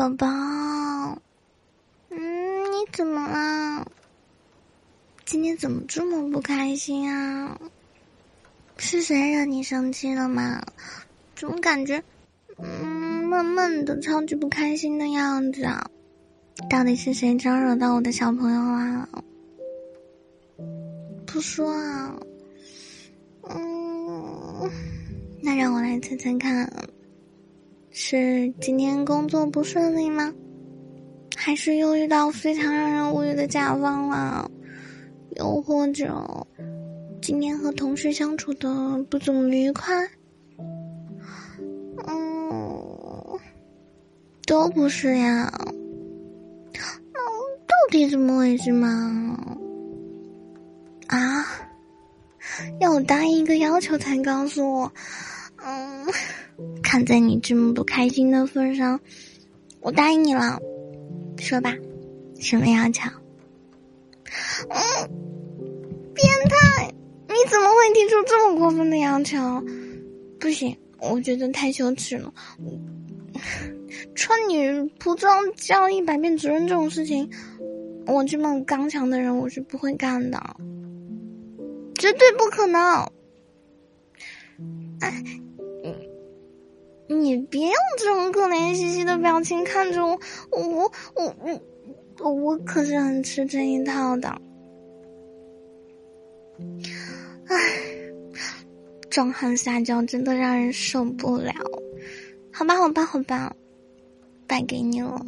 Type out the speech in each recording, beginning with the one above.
宝宝，嗯，你怎么了？今天怎么这么不开心啊？是谁惹你生气了吗？怎么感觉，嗯，闷闷的，超级不开心的样子啊？到底是谁招惹到我的小朋友啊？不说啊，嗯，那让我来猜猜看。是今天工作不顺利吗？还是又遇到非常让人无语的甲方了？又或者今天和同事相处的不怎么愉快？嗯，都不是呀。嗯，到底怎么回事嘛？啊？要我答应一个要求才告诉我？嗯。看在你这么不开心的份上，我答应你了。说吧，什么要求？嗯，变态！你怎么会提出这么过分的要求？不行，我觉得太羞耻了。穿女仆装叫一百遍主任这种事情，我这么刚强的人我是不会干的，绝对不可能。哎。你别用这种可怜兮兮的表情看着我，我我我我可是很吃这一套的。唉，壮汉撒娇真的让人受不了。好吧，好吧，好吧，败给你了。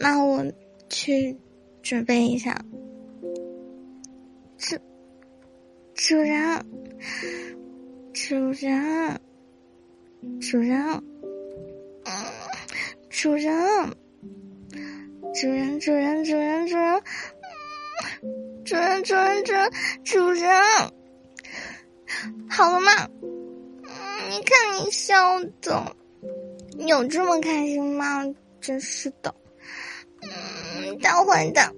那我去准备一下。主主人，主人。主人，嗯，主人，主人，主人，主人，主人，主人，主人，主人，主人，好了吗？嗯，你看你笑的，有这么开心吗？真是的，嗯，大坏蛋，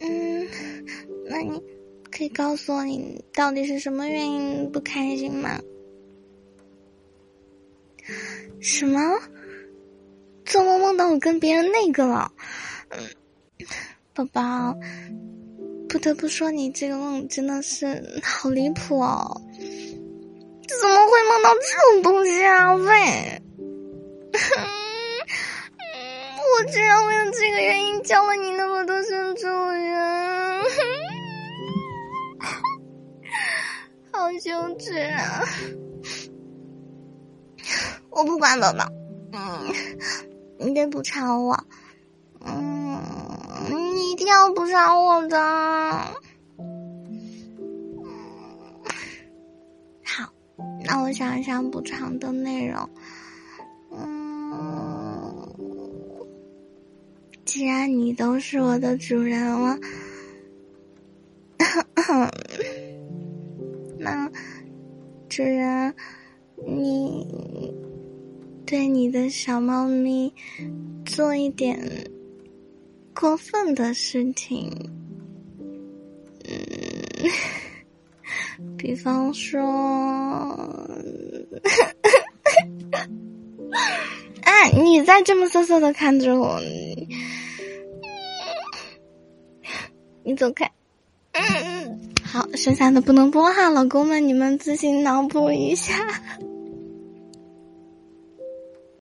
嗯，那你可以告诉我你到底是什么原因不开心吗？什么？做梦梦到我跟别人那个了？嗯，宝宝，不得不说你这个梦真的是好离谱哦！怎么会梦到这种东西啊？喂，我居然为了这个原因教了你那么多声主人，好羞耻啊！我不管宝宝，嗯，你得补偿我，嗯，你一定要补偿我的。好，那我想一想补偿的内容。嗯，既然你都是我的主人了，那主人，你。对你的小猫咪做一点过分的事情，嗯，比方说，哎，你再这么瑟瑟的看着我，你走开。好，剩下的不能播哈，老公们你们自行脑补一下。